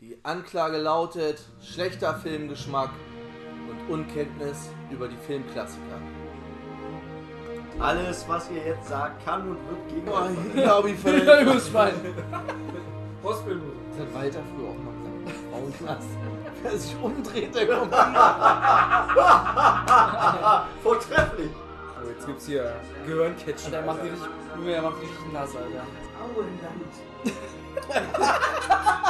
Die Anklage lautet schlechter Filmgeschmack und Unkenntnis über die Filmklassiker. Alles, was ihr jetzt sagt, kann und wird gegen Boah, euch ich glaube, ich verletzt. Überspann. Postbildung. Das hat Walter früher auch mal gesagt. Frauenknast. Wer sich umdreht, der kommt. Vortrefflich. Oh, jetzt gibt's hier Gehirncatchen. Der macht die richtig, der macht richtig nass, Alter.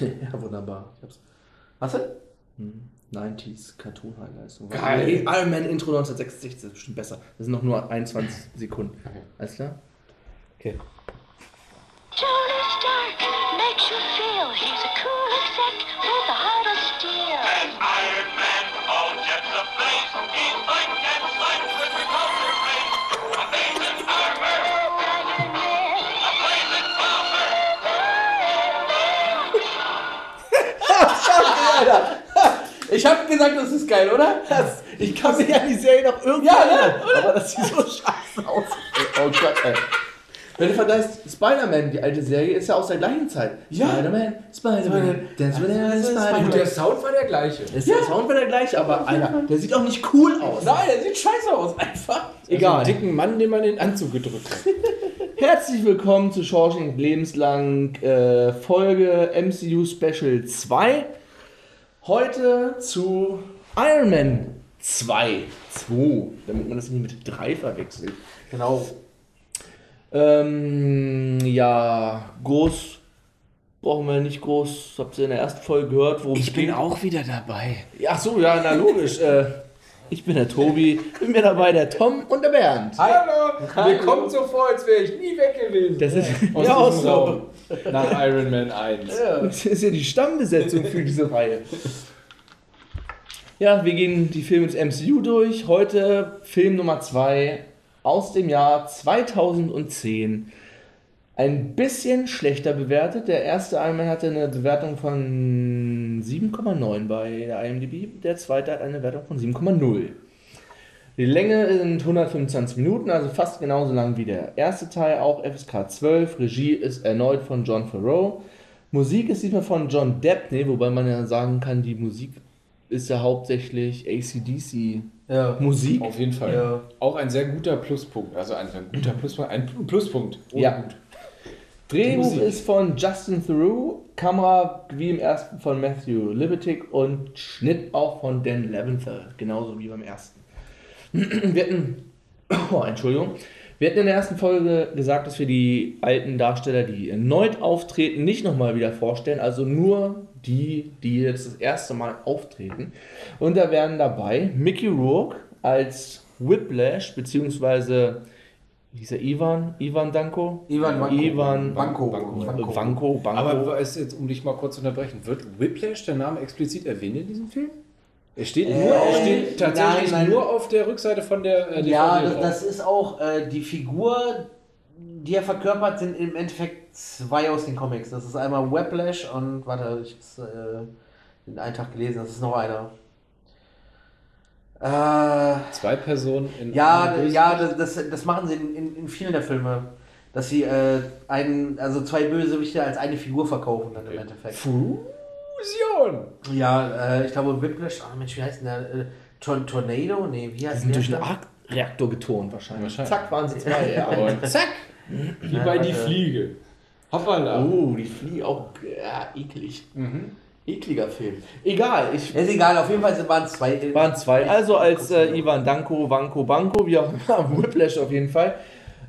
Ja, wunderbar. Ich hab's. Was denn? Hm. 90s Cartoon Highlights. Geil. Nee, Iron Man Intro 1966 das ist bestimmt besser. Das sind noch nur 21 Sekunden. Alles klar? Okay. Tony Ich hab gesagt, das ist geil, oder? Das, ich kann mich an die Serie noch irgendwie Ja, ne? erinnern. Aber das sieht so scheiße aus. Oh Gott, ey. Wenn du vergleichst, Spider-Man, die alte Serie, ist ja aus der gleichen Zeit. Ja. Spider-Man, Spider-Man, Dance with the Spider-Man. Und der Sound war der gleiche. Ist der Sound war der gleiche, aber Alter, der sieht auch nicht cool aus. Nein, der sieht scheiße aus, einfach. Egal. Also einen dicken Mann, den man in den Anzug gedrückt hat. Herzlich willkommen zu Shawshank Lebenslang äh, Folge MCU Special 2. Heute zu Iron Man 2. 2, damit man das nicht mit 3 verwechselt. Genau. Ähm, ja, groß brauchen wir nicht groß. Habt ihr in der ersten Folge gehört, worum es ging? auch wieder dabei. Ach so, ja, na logisch. äh, ich bin der Tobi, bin mir dabei der Tom und der Bernd. Hallo! Mir kommt so vor, als wäre ich nie weg gewesen. Das ist Aus ja auch so. Nach Iron Man 1. Das ist ja die Stammbesetzung für diese Reihe. Ja, wir gehen die Filme ins MCU durch. Heute Film Nummer 2 aus dem Jahr 2010. Ein bisschen schlechter bewertet. Der erste Iron Man hatte eine Bewertung von 7,9 bei der IMDb. Der zweite hat eine Bewertung von 7,0. Die Länge sind 125 Minuten, also fast genauso lang wie der erste Teil, auch FSK 12. Regie ist erneut von John Farrow. Musik ist diesmal von John Debney, wobei man ja sagen kann, die Musik ist ja hauptsächlich ACDC Ja. Musik. Auf jeden Fall. Ja. Auch ein sehr guter Pluspunkt. Also ein sehr guter Pluspunkt. Ein Pluspunkt. Oh, Ja. gut. Drehbuch ist von Justin Theroux, Kamera wie im ersten von Matthew Libatic und Schnitt auch von Dan Leventhal, genauso wie beim ersten. Wir hatten, oh, Entschuldigung, wir hatten in der ersten Folge gesagt, dass wir die alten Darsteller, die erneut auftreten, nicht nochmal wieder vorstellen, also nur die, die jetzt das erste Mal auftreten. Und da wären dabei Mickey Rourke als Whiplash, beziehungsweise wie hieß er Ivan? Ivan Danko? Ivan Vanko. Ivan Vanko. Vanko. Vanko. Vanko. Aber ist jetzt, um dich mal kurz zu unterbrechen, wird Whiplash der Name explizit erwähnt in diesem Film? Er steht, nur, er steht tatsächlich nein, nein. nur auf der Rückseite von der äh, DVD Ja, das, das ist auch äh, die Figur, die er verkörpert, sind im Endeffekt zwei aus den Comics. Das ist einmal Weplash und, warte, ich hab's äh, den einen Tag gelesen, das ist noch einer. Äh, Zwei Personen in ja, ja, das, das, das machen sie in, in, in vielen der Filme. Dass sie äh, einen, also zwei Bösewichte als eine Figur verkaufen dann im Endeffekt. Fusion! Ja, äh, ich glaube Whiplash, ah Mensch, wie heißt denn der? Äh, Tor Tornado? Nee, wie heißt der? durch einen Arc-Reaktor getont wahrscheinlich. Wahrscheinlich. Zack, waren sie zwei. Ja. Und zack! Wie bei Die. Fliege. Hoppala. Oh, die Fliege auch ja, eklig. Ekliger Film. Egal, ich Ist egal, auf jeden Fall waren es zwei. äh, waren zwei. Also als äh, Ivan Danko, Vanko, Banko, wie auch immer, Whiplash auf jeden Fall.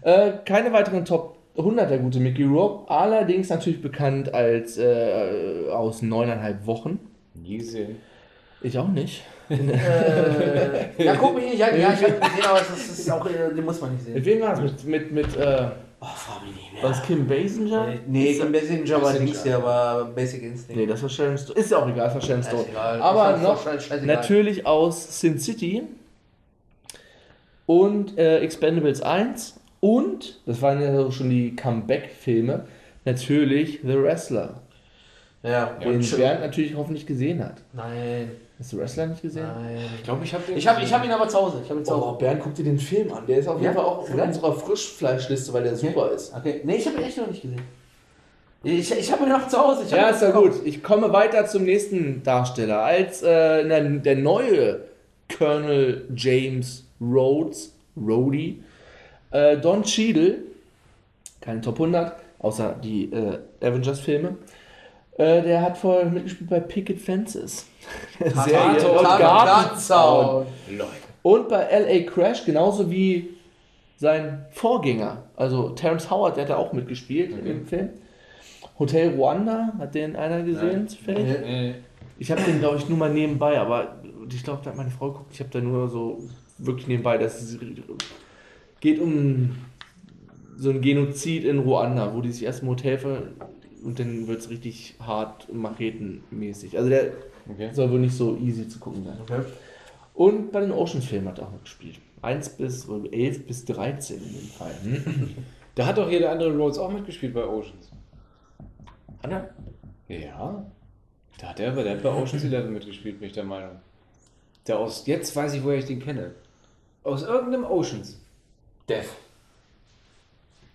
Äh, keine weiteren Top 100 der gute Mickey Rourke, allerdings natürlich bekannt als äh, aus neuneinhalb Wochen. Nie gesehen. Ich auch nicht. Äh, ja, guck mich nicht an. Ja, ich hab gesehen, aber es ist, auch, äh, den muss man nicht Mit sehen. wem war es? Mit, mit, mit äh, Oh, frag mich nicht mehr. Was, Kim Basinger? Nee, Nee, Kim Basinger war. Dings hier, war Basic Instinct. Nee, das war Sharon Stone. Ist ja auch egal, das war Sharon Stone. Aber Das noch natürlich aus Sin City und äh, Expendables 1 und, das waren ja schon die Comeback-Filme, natürlich The Wrestler, Ja, den und Bernd natürlich hoffentlich gesehen hat. Nein, Hast du Wrestler nicht gesehen? nein. Ich glaube, ich habe den. Ich habe hab ihn aber zu Hause. Ich hab ihn zu Oh, Hause. Bernd, guck dir den Film an. Der ist auf jeden Ja? Fall auch in Ja. unserer Frischfleischliste, weil der super ist. Okay, nee, ich habe ihn echt noch nicht gesehen. Ich, ich habe ihn noch zu Hause. Ja, ist ja gut. Ich komme weiter zum nächsten Darsteller. Als äh, der, der neue Colonel James Rhodes, Rhodey, äh, Don Cheadle, keine Top 100, außer die äh, Avengers-Filme, äh, der hat vorher mitgespielt bei Picket Fences. Serie und Gartenzaun. Und bei LA Crash, genauso wie sein Vorgänger, also Terrence Howard, der hat da auch mitgespielt im Film. Hotel Rwanda, hat den einer gesehen, zufällig? Nee. Ich habe den, glaube ich, nur mal nebenbei, aber ich glaube, da hat meine Frau geguckt, ich habe da nur so wirklich nebenbei, das ist, geht um so ein Genozid in Ruanda, wo die sich erst im Hotel ver und dann wird es richtig hart machetenmäßig. Also der Okay. soll wohl nicht so easy zu gucken sein. Okay. Und bei den Oceans-Filmen hat er auch mitgespielt. 1 bis oder 11 bis 13 in dem Fall. Da hat doch hier der andere Rhodes auch mitgespielt bei Oceans. Er? Ja. Da hat er, der hat bei Oceans 11 mitgespielt, bin ich der Meinung. Der aus, jetzt weiß ich, woher ich den kenne. Aus irgendeinem Oceans. Death.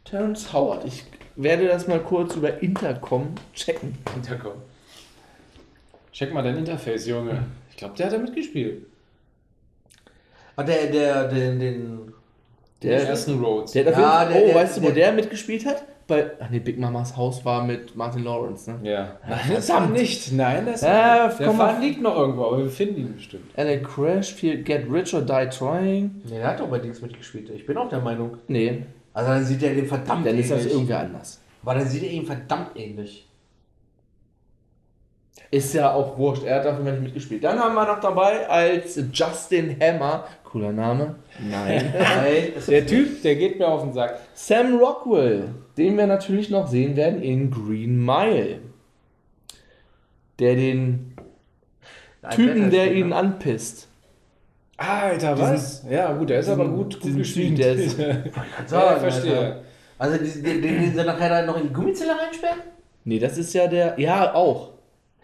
Terrence Howard. Ich werde das mal kurz über Intercom checken. Hinterkommen. Check mal dein Interface, Junge. Ich glaube, der hat da mitgespielt. Hat der, der, den, den. Der, Den ersten Rhodes. der hat auf Ja, der- oh, der- weißt du, wo der- der mitgespielt hat? Bei, ach nee, Big Mamas Haus war mit Martin Lawrence, ne? Ja. Nein, das war nicht. Nein, das Ja, der komm mal. Faden liegt noch irgendwo, aber wir finden ihn bestimmt. LA Crash, viel Get Rich or Die Trying. Nee, der hat doch bei Dings mitgespielt. Ich bin auch der Meinung. Nee, Also dann sieht er dem verdammt dann ist das ähnlich. irgendwer anders. Aber dann sieht er ihm verdammt ähnlich. Ist ja auch wurscht, er hat dafür nicht mitgespielt. Dann haben wir noch dabei als Justin Hammer, cooler Name, nein, Nein, Der Typ, der geht mir auf den Sack. Sam Rockwell, den wir natürlich noch sehen werden in Green Mile. Der den Typen, der ihn anpisst. Alter, was? ja, gut, der ist aber gut, gut diesen gespielt. Der ist- ja, ich verstehe. Also den, den, den sie nachher dann noch in die Gummizelle reinsperren? Nee, das ist ja der, ja auch.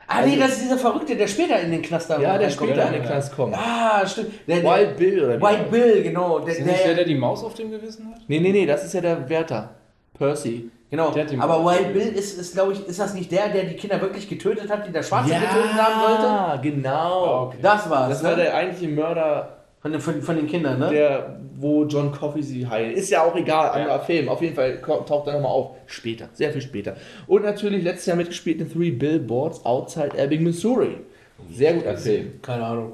Ah nee, das ist dieser Verrückte, der später in den Knast da Ja, der später ja, in den ja. Knast kommt. Ah, stimmt. Der, der, Wild Bill oder? White Bill, genau. Der, Ist nicht der, der, der die Maus auf dem Gewissen hat? Nee, nee, nee, das ist ja der Wärter. Percy. genau. der hat die Aber. Wild Bill ist, ist glaube ich, ist das nicht der, der die Kinder wirklich getötet hat, die der Schwarze getötet haben sollte? Ja, genau. Ah, okay. Das war's. Das war ne? der eigentliche Mörder, von, den, von, von den Kindern, ne? der, wo John Coffey sie heilt. Ist ja auch egal, anderer Film. Auf jeden Fall taucht er nochmal auf. Später, sehr viel später. Und natürlich letztes Jahr mitgespielt in Three Billboards Outside Ebbing, Missouri. Sehr guter Film. Keine Ahnung.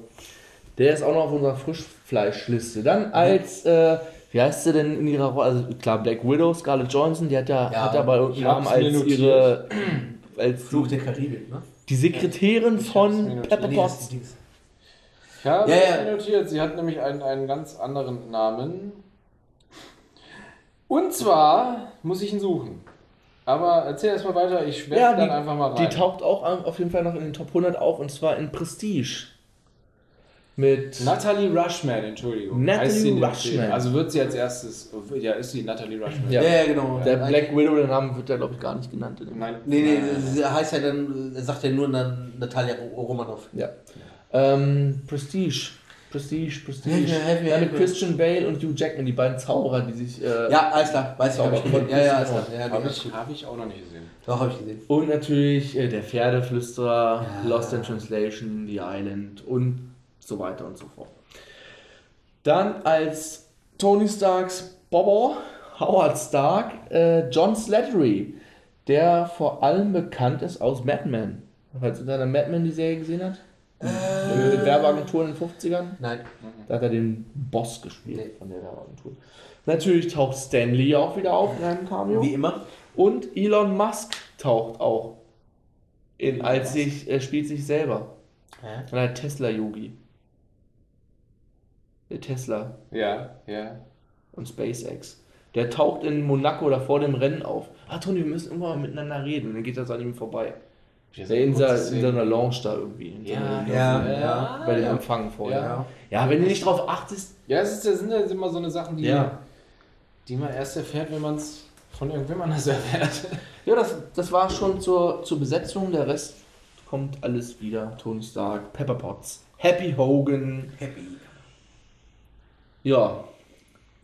Der ist auch noch auf unserer Frischfleischliste. Dann als, äh, wie heißt sie denn in ihrer Rolle? Also klar, Black Widow, Scarlett Johnson, die hat ja, Ja, hat ja bei ich irgendeinem Namen als ihre, als Fluch der Karibik, ne? die Sekretärin mir von. Pepper Nee, Potts. Dings. Ich habe Ja, ja. mir notiert, sie hat nämlich einen, einen ganz anderen Namen. Und zwar muss ich ihn suchen. Aber erzähl erst mal weiter, ich werfe Ja, dann einfach mal rein. die taucht auch auf jeden Fall noch in den Top 100 auf und zwar in Prestige. Mit. Natalie Rushman, Entschuldigung. Natalie Rushman. Also wird sie als erstes, ja, ist sie Natalie Rushman. Ja. Ja, ja, genau. Der Black Widow, der Name wird da glaube ich gar nicht genannt. Nein. Nee, nee, sie heißt ja dann, er sagt ja nur dann Natalia Romanov. Ja. Ähm, Prestige. Prestige, Prestige. Ja, mit helf mir. Christian Bale und Hugh Jackman, die beiden Zauberer, die sich. Äh, Ja, alles klar, weiß ich, hab ich gesehen. Ja, ja, alles klar. Ja, Habe hab ich, hab ich auch noch nicht gesehen. doch, hab ich gesehen. Und natürlich äh, der Pferdeflüsterer, Ja. Lost in Translation, The Island und so weiter und so fort. Dann als Tony Starks Bobo, Howard Stark, äh, John Slattery, der vor allem bekannt ist aus Mad Men. Falls ihr Mad Men die Serie gesehen hat? Den Werbeagenturen in den 50ern? Nein. Da hat er den Boss gespielt Nee. von der Werbeagentur. Natürlich taucht Stan Lee auch wieder auf in einem Cameo. Wie immer. Und Elon Musk taucht auch in, als sich, er spielt sich selber. Ja. Von der Tesla-Yogi. Der Tesla Ja, ja. und SpaceX. Der taucht in Monaco oder vor dem Rennen auf. Ah, Toni, wir müssen irgendwann mal miteinander reden. Und dann geht das an ihm vorbei. In, seiner- in seiner Lounge da irgendwie. Ja, seiner- ja, ja. Bei dem Empfang vorher. Ja. Ja. wenn du nicht drauf achtest. Ja, es ist, das sind ja immer so eine Sachen, die, Ja. die man erst erfährt, wenn man es von irgendwem anders erfährt. Ja, das, das war schon zur, zur Besetzung. Der Rest kommt alles wieder. Tony Stark, Pepper Potts, Happy Hogan. Happy. Ja.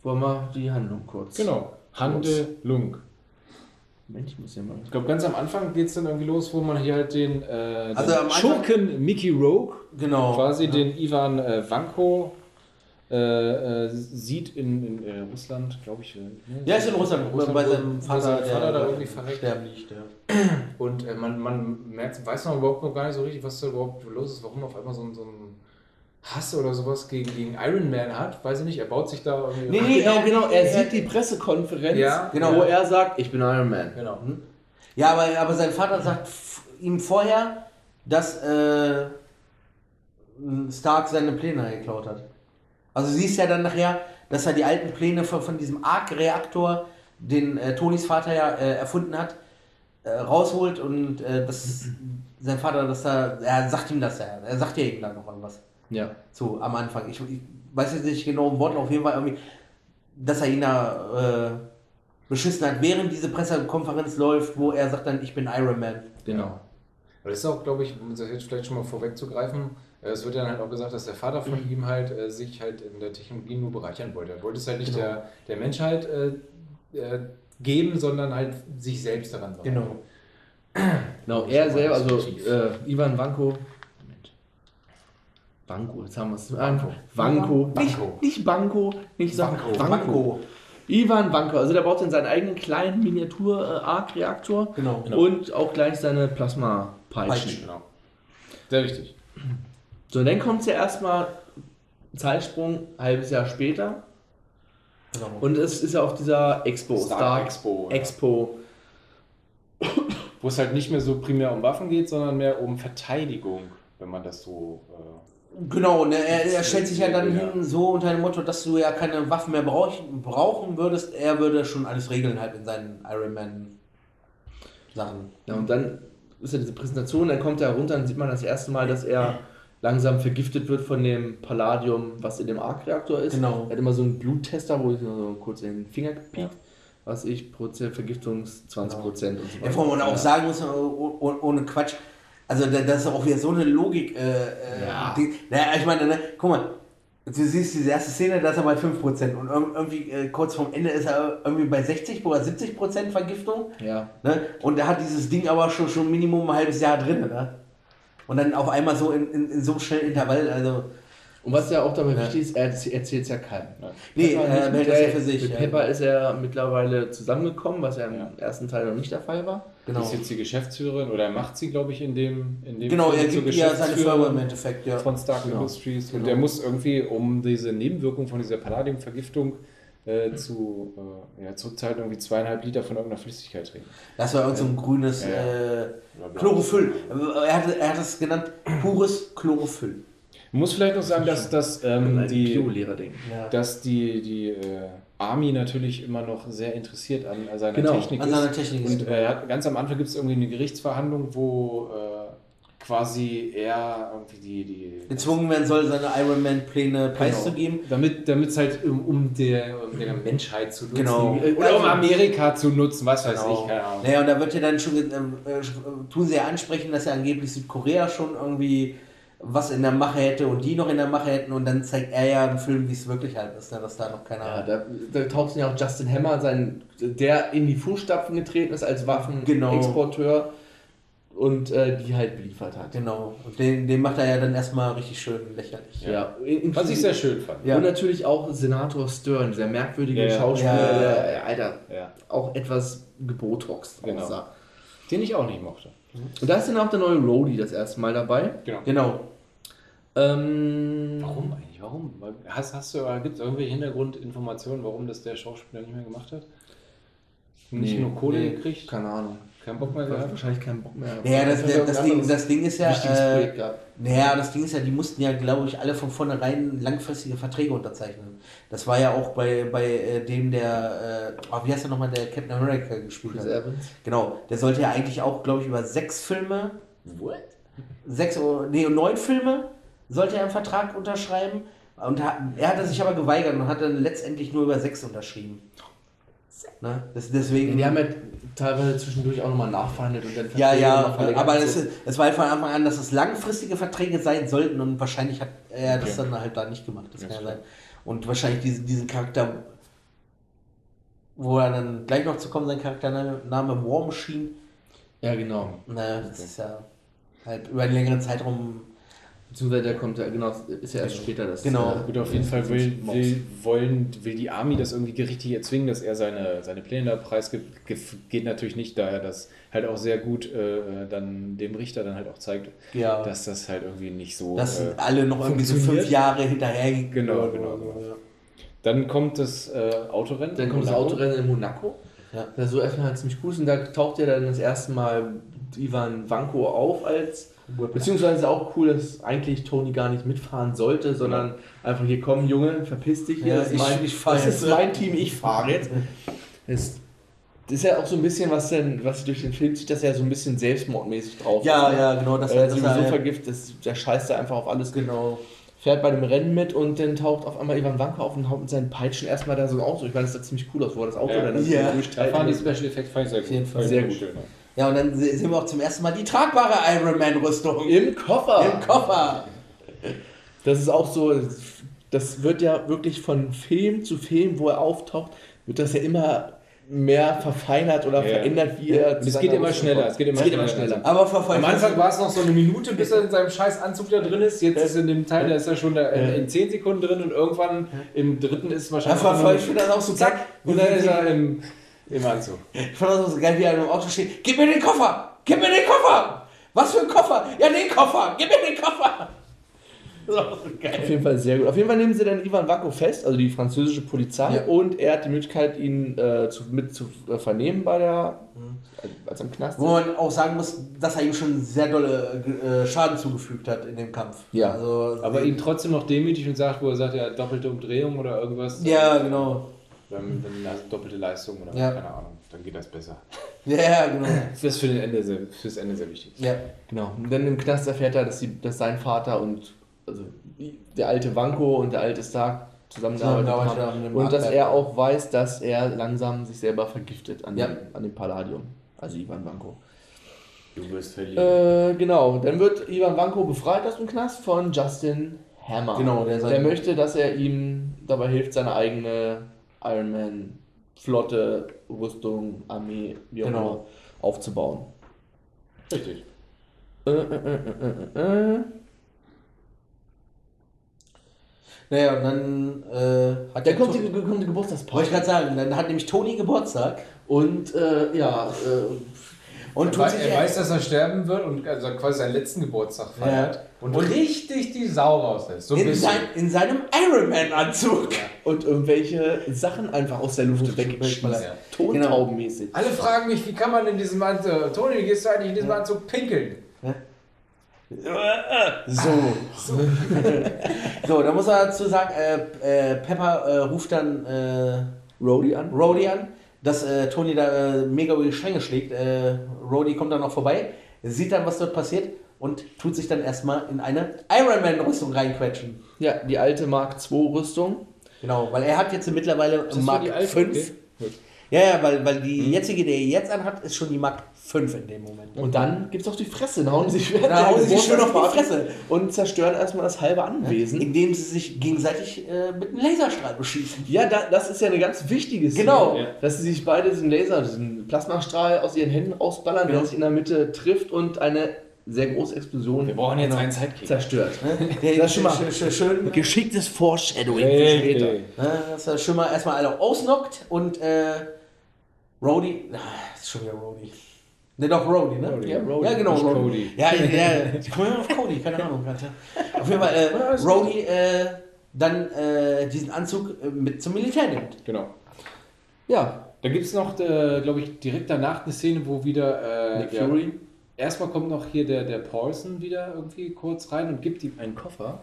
Wollen wir die Handlung kurz? Genau. Handelung. Mensch, ich muss ja mal. Ich glaube, ganz am Anfang geht es dann irgendwie los, wo man hier halt den, äh, den Also Schurken Mickey Rogue, Genau. quasi ja. den Ivan äh, Vanko, äh, äh, sieht in, in äh, Russland, glaube ich. äh, ne? Ja, ist in Russland, Russland, bei seinem Vater, sein Vater da der irgendwie verreckt. sterben liegt. Ja. Und äh, man, man merkt, weiß noch überhaupt noch gar nicht so richtig, was da überhaupt los ist, warum auf einmal so ein, so ein Hass oder sowas gegen, gegen Iron Man hat. Weiß ich nicht, er baut sich da irgendwie. Nee, nee, genau, genau. Er sieht die Pressekonferenz, Ja, genau. wo er sagt, ich bin Iron Man. Genau. Ja, aber, aber sein Vater sagt ihm vorher, dass äh, Stark seine Pläne geklaut hat. Also du siehst ja dann nachher, dass er die alten Pläne von, von diesem Arc-Reaktor, den äh, Tonys Vater ja äh, erfunden hat, äh, rausholt und äh, das sein Vater, dass er, er sagt ihm das ja, er sagt ja ihm dann noch irgendwas. Ja. So am Anfang. Ich, ich weiß jetzt nicht genau im Wort, auf jeden Fall irgendwie, dass er ihn da äh, beschissen hat, während diese Pressekonferenz läuft, wo er sagt dann, ich bin Iron Man. Genau. Aber das ist auch, glaube ich, um das jetzt vielleicht schon mal vorwegzugreifen, äh, es wird ja dann halt auch gesagt, dass der Vater von ihm halt äh, sich halt in der Technologie nur bereichern wollte. Er wollte es halt nicht Genau. der, der Menschheit äh, äh, geben, sondern halt sich selbst daran bereichern. Genau. Genau, er selber, also äh, Ivan Vanko. Banco, jetzt haben wir es. Banco. Vanko. Nicht, Banco. nicht Banco, nicht sagen. Vanko. Manko. Ivan Vanko, also der baut dann seinen eigenen kleinen Miniatur-Arc-Reaktor Genau. und auch gleich seine Plasma-Peitschen. Peitschen. Genau. Sehr wichtig. So, dann kommt es ja erstmal Zeitsprung, halbes Jahr später. genau. Und es ist ja auf dieser Expo, Stark Stark, Expo, ja. Expo. Wo es halt nicht mehr so primär um Waffen geht, sondern mehr um Verteidigung, wenn man das so. Äh, Genau, und er, er stellt sich ja dann Ja. hin so unter dem Motto, dass du ja keine Waffen mehr brauch, brauchen würdest. Er würde schon alles regeln halt in seinen Iron Man Sachen. Ja, und dann ist ja diese Präsentation, dann kommt er runter und sieht man das erste Mal, dass er langsam vergiftet wird von dem Palladium, was in dem Arc-Reaktor ist. Genau. Er hat immer so einen Bluttester, wo ich so kurz in den Finger gepiekt, was ich, Proze- Vergiftungs 20% und so Ja, vor allem, und auch sagen muss, oh- oh- ohne Quatsch, also da- das ist auch wieder so eine Logik. Äh, äh, Ja. die, naja, ich meine, ne, guck mal, du siehst diese erste Szene, da ist er bei 5% und irg- irgendwie äh, kurz vorm Ende ist er irgendwie bei 60 oder 70% Vergiftung. Ja. Ne? Und er hat dieses Ding aber schon, schon Minimum ein halbes Jahr drin. Ne? Und dann auf einmal so in, in, in so einem schnellen Intervall, also Und was ja auch dabei Ja. wichtig ist, er erzählt es ja keinem. Nee, Pepper er behält mit, das ja für sich, Mit ja. Pepper ist er mittlerweile zusammengekommen, was ja im Ja. ersten Teil noch nicht der Fall war. genau. Ist jetzt die Geschäftsführerin oder er macht sie, glaube ich, in dem, in dem Genau, Film er gibt ihr seine Firma im Endeffekt, ja. von Stark Genau. Industries und Genau. der muss irgendwie, um diese Nebenwirkung von dieser Palladiumvergiftung äh, zu, äh, ja, zurückzuhalten, irgendwie zweieinhalb Liter von irgendeiner Flüssigkeit trinken. Das war irgend so ein grünes Ja, ja. äh. Chlorophyll. Er hat, er hat es genannt, pures Chlorophyll. Ich muss vielleicht noch sagen, dass, dass, ähm, die. Ja. dass die, die äh, Army natürlich immer noch sehr interessiert an seiner Genau, Technik an ist. seiner Technik ist. Und äh, ganz am Anfang gibt es irgendwie eine Gerichtsverhandlung, wo äh, quasi er irgendwie die, die gezwungen werden soll, seine Iron Man-Pläne preiszugeben. damit damit es halt um, um, der, um der Menschheit zu nutzen Genau. oder um Amerika zu nutzen, was weiß Genau. ich, keine Ahnung. Naja, und da wird ja dann schon, ähm, äh, tun sie ja ansprechen, dass ja angeblich Südkorea schon irgendwie was in der Mache hätte und die noch in der Mache hätten und dann zeigt er ja einen Film, wie es wirklich halt ist, ne, dass da noch keiner. Ja, da, da taucht ja auch Justin Hammer, sein, der in die Fußstapfen getreten ist als Waffenexporteur und äh, die halt beliefert hat. Genau. Und den, den macht er ja dann erstmal richtig schön lächerlich. Ja. in- Was ich sehr schön fand. Ja. Und natürlich auch Senator Stern, dieser merkwürdige Ja, ja. Schauspieler, Ja. der, Alter, Ja. auch etwas gebotoxt Genau. aussah. Den ich auch nicht mochte. Und da ist dann auch der neue Rhodey das erste Mal dabei. Genau. Genau. Ähm, Warum eigentlich? Warum? Hast, hast du, gibt es irgendwelche Hintergrundinformationen, warum das der Schauspieler nicht mehr gemacht hat? Nicht Nee. genug Kohle Nee. gekriegt, Keine Ahnung. keinen Bock mehr gehabt. wahrscheinlich keinen Bock mehr. Ja, das, das, ein Ding, das Ding ist ja. wichtiges Äh, Projekt gehabt. Naja, das Ding ist ja, die mussten ja, glaube ich, alle von vornherein langfristige Verträge unterzeichnen. Das war ja auch bei, bei äh, dem, der. Äh, oh, wie heißt der nochmal, der Captain America gespielt Chris hat? Evans. Genau, der sollte ja eigentlich auch, glaube ich, über sechs Filme What? sechs oder nee, neun Filme sollte er einen Vertrag unterschreiben. Und hat, er hatte sich aber geweigert und hat dann letztendlich nur über sechs unterschrieben. Ne? Das, deswegen. Die haben ja teilweise zwischendurch auch nochmal nachverhandelt und dann ja, Verträge ja, aber es, es war halt von Anfang an, dass es langfristige Verträge sein sollten und wahrscheinlich hat er das dann halt da nicht gemacht. Das Ja, kann ja sein. Und wahrscheinlich diesen, diesen Charakter, wo er dann gleich noch zu kommen, sein Charaktername War Machine, Ja, genau. naja, das ist ja halt über einen längeren Zeitraum. Beziehungsweise der kommt ja, genau, ist ja erst später das. Genau. äh, Gut, auf jeden Fall will, will, wollen, will die Army das irgendwie gerichtlich erzwingen, dass er seine, seine Pläne da preisgibt. Ge- Geht natürlich nicht, da er das halt auch sehr gut äh, dann dem Richter dann halt auch zeigt, Ja. dass das halt irgendwie nicht so. dass äh, alle noch irgendwie so fünf Jahre hinterher Genau, genau, genau. Dann kommt das äh, Autorennen. Dann kommt das Monaco. Autorennen in Monaco. Ja. Das so erstmal halt ziemlich cool. Und da taucht ja dann das erste Mal Ivan Vanko auf als. Beziehungsweise ist auch cool, dass eigentlich Tony gar nicht mitfahren sollte, sondern einfach hier komm, Junge, verpiss dich hier. Ja, das ist, ich- mein, ich das ist jetzt. mein Team, ich fahre jetzt. Das, das ist ja auch so ein bisschen, was denn, was durch den Film zieht, dass er so ein bisschen selbstmordmäßig drauf Ja, ist. ne? ja, genau. Das, Er das sowieso war- vergiftet, das- der scheißt da einfach auf alles Genau. fährt bei dem Rennen mit und dann taucht auf einmal Ivan Vanko auf und haut mit seinen Peitschen erstmal da so ein Auto. Ich meine, das sah ziemlich cool aus, wo er das Auto Ja. dann Ja. Da durchteilt. fahren die Special Effects fand ich sehr gut. jeden Fall. Fand Sehr gut. gut. Schön, ja. Und dann se- sehen wir auch zum ersten Mal die tragbare Iron Man Rüstung Im Koffer. im Koffer. Das ist auch so, das wird ja wirklich von Film zu Film, wo er auftaucht, wird das ja immer mehr verfeinert oder Ja. verändert, wie er zu es geht immer schneller. Es geht immer, Es geht immer schneller. Aber verfolgt Am Anfang war es noch so eine Minute, bis er in seinem scheiß Anzug da drin ist. Jetzt ist in dem Teil, da ist er schon da in, in 10 Sekunden drin und irgendwann im dritten ist Ja, wahrscheinlich. ver- ver- ich finde das auch so Zack, und dann ist er im, im Anzug. Ich fand das so geil, wie er im Auto steht. Gib mir den Koffer! Gib mir den Koffer! Was für ein Koffer? Ja, den Koffer! Gib mir den Koffer! Das ist auch so Auf geil. jeden Fall sehr gut. Auf jeden Fall nehmen sie dann Ivan Vanko fest, also die französische Polizei, Ja. und er hat die Möglichkeit, ihn äh, zu, mit zu äh, vernehmen bei der, Mhm. als im Knast Wo man auch sagen muss, dass er ihm schon sehr dolle äh, Schaden zugefügt hat in dem Kampf. Ja. Also, Aber ihn trotzdem noch demütig und sagt, wo er sagt, ja, doppelte Umdrehung oder irgendwas. Ja, genau. Wenn, wenn eine doppelte Leistung oder Ja. keine Ahnung, dann geht das besser. Ja, ja, genau. Das ist für, den Ende sehr, fürs Ende sehr wichtig. Ja. Genau. Und dann im Knast erfährt er, dass, die, dass sein Vater und also der alte Vanko und der alte Stark zusammengearbeitet haben. Und dass er auch weiß, dass er langsam sich selber vergiftet an, Ja. dem, an dem Palladium. Also Ivan Vanko. Du wirst verlieren. Äh, genau. Dann wird Ivan Vanko befreit aus dem Knast von Justin Hammer. Genau, der der, möchte, dass er ihm dabei hilft, seine eigene Iron Man Flotte, Rüstung, Armee, wie auch Genau. immer, aufzubauen. Richtig. Äh, äh, äh. Naja, und dann äh, hat Dann kommt die, kommt die Wollte Geburtstagsparty. ich gerade sagen, dann hat nämlich Toni Geburtstag Und äh, ja, äh, und Er, tut wei- sich er weiß, dass er sterben wird und also quasi seinen letzten Geburtstag feiert. Ja. Und, richtig die Sau rauslässt. So in, sein, in seinem Iron Man Anzug. und irgendwelche Sachen einfach aus der Luft wegschießt. wegballert. Tontaubenmäßig. Alle fragen mich, wie kann man in diesem Anzug, Toni, wie gehst du eigentlich in diesem Anzug pinkeln? So. so, da muss er dazu sagen, äh, äh, Pepper äh, ruft dann äh, Rhodey an. Rhodey an, dass äh, Tony da äh, mega über die Stränge schlägt. Äh, Rhodey kommt dann noch vorbei, sieht dann, was dort passiert und tut sich dann erstmal in eine Iron Man Rüstung reinquetschen. Ja, die alte Mark II Rüstung. Genau, weil er hat jetzt mittlerweile Mark 5. okay. Ja, ja, weil, weil die jetzige, die er jetzt anhat, ist schon die Mark 5 in dem Moment. Und dann gibt's auch die Fresse. Dann hauen sie sich, während Da der hauen sie sich schön auf die Fresse. Und zerstören erstmal das halbe Anwesen. Indem sie sich gegenseitig äh, mit einem Laserstrahl beschießen. Ja, da, das ist ja eine ganz wichtige Szene. Genau. Ja. Dass sie sich beide diesen Laser, diesen Plasmastrahl aus ihren Händen ausballern, Genau. der sich in der Mitte trifft und eine sehr große Explosion Wir brauchen jetzt einen Sidekick. zerstört. Der, Das ist schon mal- schön, Geschicktes Foreshadowing für Richtig. später. ne, dass er schon mal erstmal alle ausnockt und äh, ah, das ist schon wieder Rhodey. Ne, doch, Rhodey, ne? Rhodey. Ja, Rhodey. Ja, genau, Rhodey. Cody. Ja, ja, ich komme immer auf Cody, keine Ahnung. Auf jeden Fall, äh, Rhodey äh, dann äh, diesen Anzug äh, mit zum Militär nimmt. Genau. Ja, Da gibt es noch, äh, glaube ich, direkt danach eine Szene, wo wieder. Äh, Nick Fury. Erstmal kommt noch hier der, der Paulson wieder irgendwie kurz rein und gibt ihm einen Koffer,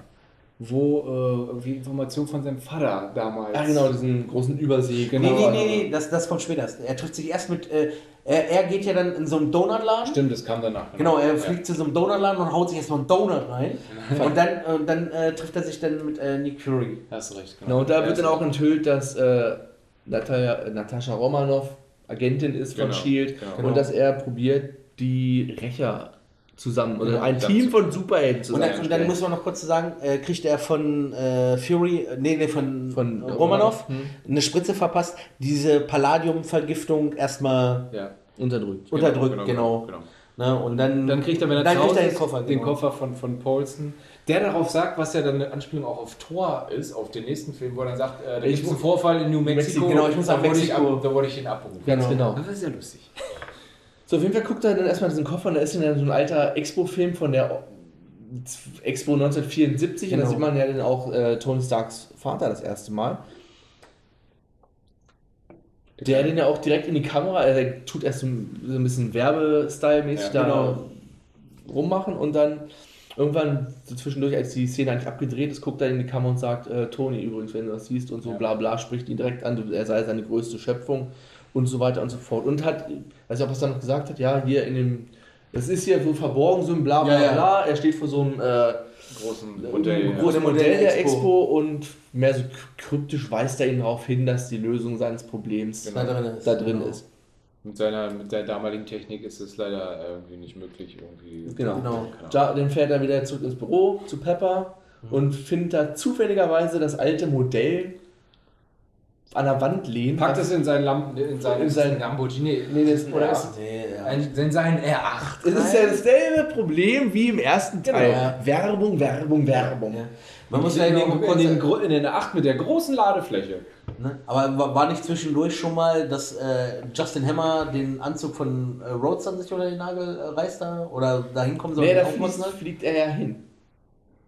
wo äh, irgendwie Informationen von seinem Vater damals. Ah, genau, diesen großen Übersee. Genau. Nee, nee, nee, nee, das, das kommt später. Er trifft sich erst mit. Äh, er, er geht ja dann in so einen Donutladen. Stimmt, das kam danach. Genau, er fliegt zu so einem Donutladen und haut sich erstmal einen Donut rein. und dann, und dann äh, trifft er sich dann mit äh, Nick Fury. Hast du recht, Genau, und da Ja, wird dann auch enthüllt, dass äh, Natalia, Natascha Romanoff Agentin ist von Genau, S.H.I.E.L.D. genau. und dass er probiert, die Rächer zusammen, oder ein zusammen Team von Superhelden Und dann, und dann zusammenzustellen. muss man noch kurz sagen, äh, kriegt er von äh, Fury, äh, nee, nee, von, Von von Romanov Hm. eine Spritze verpasst, diese Palladium-Vergiftung erstmal Ja. Unterdrückt. unterdrückt, genau. Ne, und dann, Dann kriegt er, wenn er dann kriegt er den Koffer, den genau. Koffer von, von Paulson, der darauf sagt, was ja dann eine Anspielung auch auf Thor ist, auf den nächsten Film, wo er dann sagt, äh, da gibt es einen Vorfall in New Mexico, Mexiko, genau, ich muss da nach wollte ich, Mexiko. ab, da wollte ich ihn abrufen. Ganz genau. Das ist ja lustig. So, auf jeden Fall guckt er dann erstmal in diesen Koffer und da ist dann so ein alter Expo-Film von der Expo 1974 und da Genau. sieht man ja dann auch äh, Tony Starks Vater das erste Mal. Der den ja auch direkt in die Kamera, also der tut erst so ein, bisschen Werbestyle-mäßig Ja, da genau. rummachen und dann irgendwann so zwischendurch, als die Szene eigentlich abgedreht ist, guckt er in die Kamera und sagt, äh, Tony übrigens, wenn du das siehst und so Ja. bla bla, spricht ihn direkt an, er sei seine größte Schöpfung und so weiter und so fort. Und hat, weiß ich auch, was er noch gesagt hat, ja, hier in dem, das ist hier so verborgen, so ein bla bla Ja, ja. bla, er steht vor so einem äh, Großen großen Modell. Ja. Modell, Modell der Expo. Expo. und mehr so kryptisch weist er ihn darauf hin, dass die Lösung seines Problems Genau. da drin ist. da drin Genau. ist. Mit, seiner, mit der damaligen Technik ist es leider irgendwie nicht möglich. Irgendwie Genau. Genau. Ja, dann fährt er wieder zurück ins Büro zu Pepper und findet da zufälligerweise das alte Modell an der Wand liegen. Packt es in seinen, Lamp in seinen, In seinen- Lamborghini. Nee, das ist ein Oder R8. ist Nee, ja. ein, in seinen R8. Es ist ja dasselbe Problem wie im ersten Teil. Genau. Werbung, Werbung, Werbung. Ja. Man muss in, ja den, in, den, Gro- in den R8 mit der großen Ladefläche. ne? Aber wa- war nicht zwischendurch schon mal, dass äh, Justin Hammer den Anzug von äh, Rhodes an sich unter den Nagel äh, reißt da? Oder da hinkommen soll? Nee, da fliegt, fliegt er ja hin.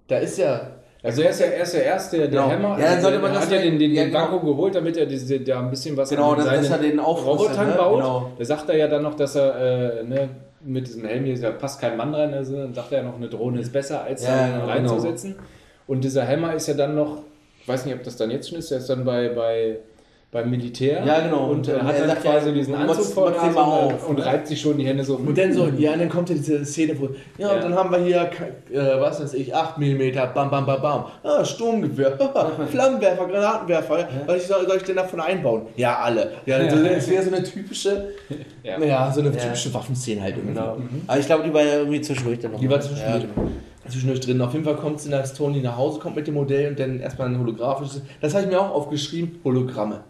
Da ist ja. Also er ist ja, er ist ja erst der, der Genau. Hammer. Ja, dann sollte er man das hat ja den, den, ja, den genau. Vakuum geholt, damit er diese, da ein bisschen was Genau, an dass- dass seinen er den Robotern ne? baut. Genau. Da sagt er ja dann noch, dass er äh, ne, mit diesem Helm hier, da passt kein Mann rein, also dann sagt er ja noch, eine Drohne ist besser, als Ja, da genau. reinzusetzen. Und dieser Hammer ist ja dann noch, ich weiß nicht, ob das dann jetzt schon ist, der ist dann bei, bei, beim Militär. Ja, genau. Und, Und, äh, äh, hat er dann sagt ja, quasi diesen Anzug vor Nase auf, und ne? reibt sich schon die Hände so. Und dann so, ja, und dann kommt ja diese Szene, wo, ja, Ja. und dann haben wir hier, äh, was weiß ich, 8 mm, bam, bam, bam, bam, ah, Sturmgewehr, Flammenwerfer, Granatenwerfer, was soll, soll ich denn davon einbauen? Ja, alle. Ja, also, das wäre so eine typische, Ja. ja, so eine Ja. typische Waffenszene halt irgendwie. Genau. Aber ich glaube, die war ja irgendwie zwischendurch dann noch. Die war zwischendurch, Ja, genau. zwischendurch drin. Auf jeden Fall kommt es, dass Tony nach Hause kommt mit dem Modell und dann erstmal ein holographisches, das habe ich mir auch aufgeschrieben, Hologramme.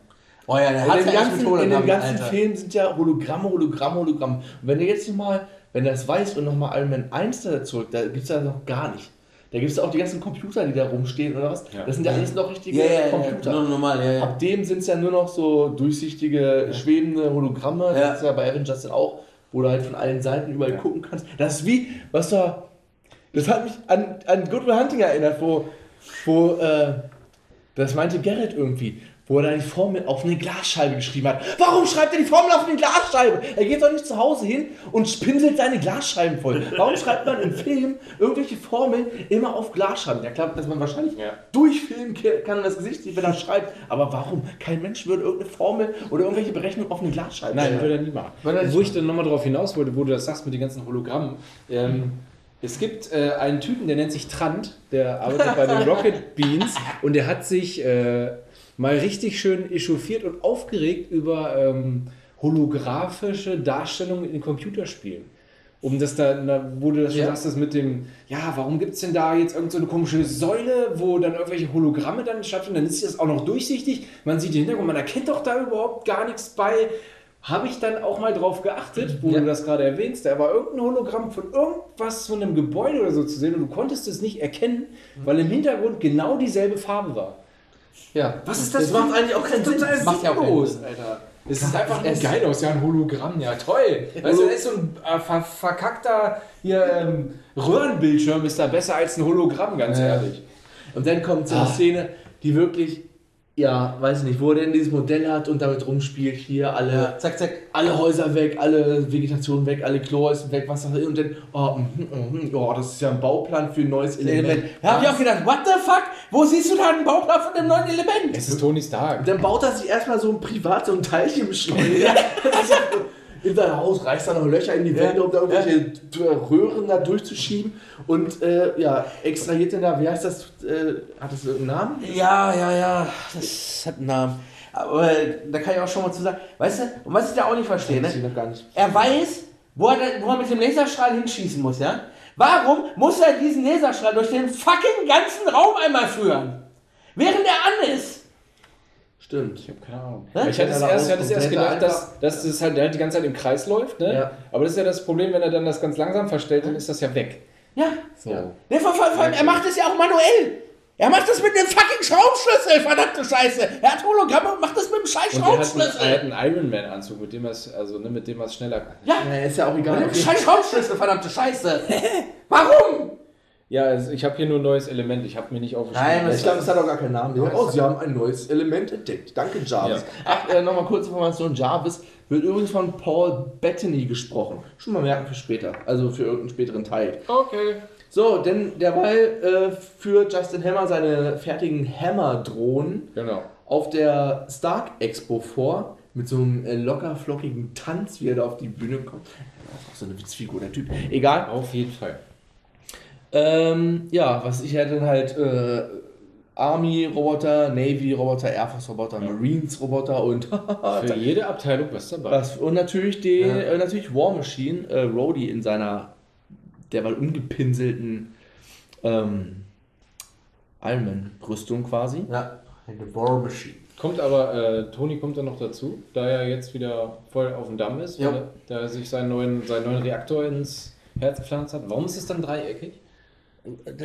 Oh ja, der In hat dem ganzen, in dem ganzen Alter. Film sind ja Hologramme, Hologramme, Hologramme. Und wenn du jetzt nochmal, wenn du das weißt und nochmal Iron Man 1 da zurück, da gibt es ja noch gar nicht. Da gibt es auch die ganzen Computer, die da rumstehen oder was. Ja. Das sind ja alles noch richtige ja, Computer. nur normal, ja. Ab dem sind es ja nur noch so durchsichtige, schwebende Hologramme. Das ist ja bei Avengers dann auch, wo du halt von allen Seiten überall gucken kannst. Das ist wie, was da. Das hat mich an, an Good Will Hunting erinnert, wo, wo äh, das meinte Garrett irgendwie, wo er dann die Formel auf eine Glasscheibe geschrieben hat. Warum schreibt er die Formel auf eine Glasscheibe? Er geht doch nicht zu Hause hin und pinselt seine Glasscheiben voll. Warum schreibt man im Film irgendwelche Formeln immer auf Glasscheiben? Ja klar, dass man wahrscheinlich Ja. durchfilmen kann und das Gesicht sieht, wenn er schreibt. Aber warum? Kein Mensch würde irgendeine Formel oder irgendwelche Berechnungen auf eine Glasscheibe Nein, schreiben. würde er nie machen. Wo ich dann nochmal darauf hinaus wollte, wo du das sagst mit den ganzen Hologrammen. Ähm, es gibt äh, einen Typen, der nennt sich Trant, der arbeitet bei den Rocket Beans und der hat sich äh, mal richtig schön echauffiert und aufgeregt über ähm, holographische Darstellungen in Computerspielen. Um das da, wo du das schon Ja. sagst, das mit dem, ja, warum gibt es denn da jetzt irgendeine so eine komische Säule, wo dann irgendwelche Hologramme dann stattfinden, dann ist das auch noch durchsichtig, man sieht den Hintergrund, man erkennt doch da überhaupt gar nichts bei. Habe ich dann auch mal drauf geachtet, wo Ja. du das gerade erwähnst, da war irgendein Hologramm von irgendwas von einem Gebäude oder so zu sehen und du konntest es nicht erkennen, weil im Hintergrund genau dieselbe Farbe war. Ja. Was ist Das macht eigentlich auch keinen Sinn. Das macht ja auch keinen Sinn. Alter. Es sieht einfach nur geil aus, ja, ein Hologramm, ja toll. Weißt du, da ist so ein äh, ver verkackter hier, ähm, Röhrenbildschirm, ist da besser als ein Hologramm, ganz Ja. ehrlich. Und dann kommt so eine Ah. Szene, die wirklich ja, weiß nicht, wo er denn dieses Modell hat und damit rumspielt, hier alle, Ja, zack, zack. alle Häuser weg, alle Vegetation weg, alle Klohäuser weg, was auch immer. Und dann, oh, mhm, mhm, oh, das ist ja ein Bauplan für ein neues Element. Element. Da hab ich auch gedacht, what the fuck? Wo siehst du da einen Bauplan von dem neuen Element? Es ist Tony Stark. Dann baut er sich erstmal so ein privat, so ein Teilchenbeschleuniger. In sein Haus reißt er noch Löcher in die Wände, um da irgendwelche Röhren da durchzuschieben. Und äh, ja, extrahiert dann da, wie heißt das? Äh, hat das irgendeinen Namen? Ja, ja, ja, das hat einen Namen. Aber äh, da kann ich auch schon mal zu sagen, weißt du, und was ich da auch nicht verstehe, ne? noch gar nicht. Er weiß, wo er, da- wo er mit dem Laserstrahl hinschießen muss, ja? Warum muss er diesen Laserstrahl durch den fucking ganzen Raum einmal führen? Während er an ist. Stimmt. Ich habe keine Ahnung. Hä? Ich hatte es er erst, ich hatte erst er gedacht, dass, dass es halt, halt die ganze Zeit im Kreis läuft. Ne? Ja. Aber das ist ja das Problem, wenn er dann das ganz langsam verstellt, dann ist das ja weg. Ja. So. Ja. Ne, vor, vor, vor, er macht es ja auch manuell. Er macht das mit dem fucking Schraubschlüssel, verdammte Scheiße. Er hat Hologramme und macht das mit dem scheiß Und er hat, einen, Schraubschlüssel. er hat einen Iron Man Anzug, mit dem er es also, ne, mit dem er es schneller kann. Ja, Ja, ist ja auch egal. mit dem scheiß Schraubschlüssel, verdammte Scheiße. Warum? Ja, also ich habe hier nur ein neues Element. Ich habe mir nicht aufgeschrieben. Nein, Ich glaube, es hat auch gar keinen Namen. Sagen, oh, sie haben ein neues Element entdeckt. Danke, Jarvis. Ach, äh, nochmal kurze Information. Jarvis wird übrigens von Paul Bettany gesprochen. Schon mal merken für später. Also für irgendeinen späteren Teil. Okay. So, denn derweil äh, führt Justin Hammer seine fertigen Hammer-Drohnen Genau. auf der Stark Expo vor. Mit so einem äh, locker flockigen Tanz, wie er da auf die Bühne kommt. Das ist auch so eine Witzfigur, der Typ. Egal. Auf jeden Fall. Ähm, ja, was ich hätte dann halt äh, Army-Roboter, Navy-Roboter, Air Force-Roboter, Marines-Roboter und Für jede Abteilung was dabei. was, und natürlich die äh, natürlich War Machine, äh, Rhodey in seiner derweil umgepinselten ähm, Iron Man-Rüstung quasi. Ja, eine War Machine. Kommt aber, äh, Tony kommt dann noch dazu, da er jetzt wieder voll auf dem Damm ist, Ja. weil er, da er sich seinen neuen, seinen neuen Reaktor ins Herz gepflanzt hat. Warum ist es dann dreieckig?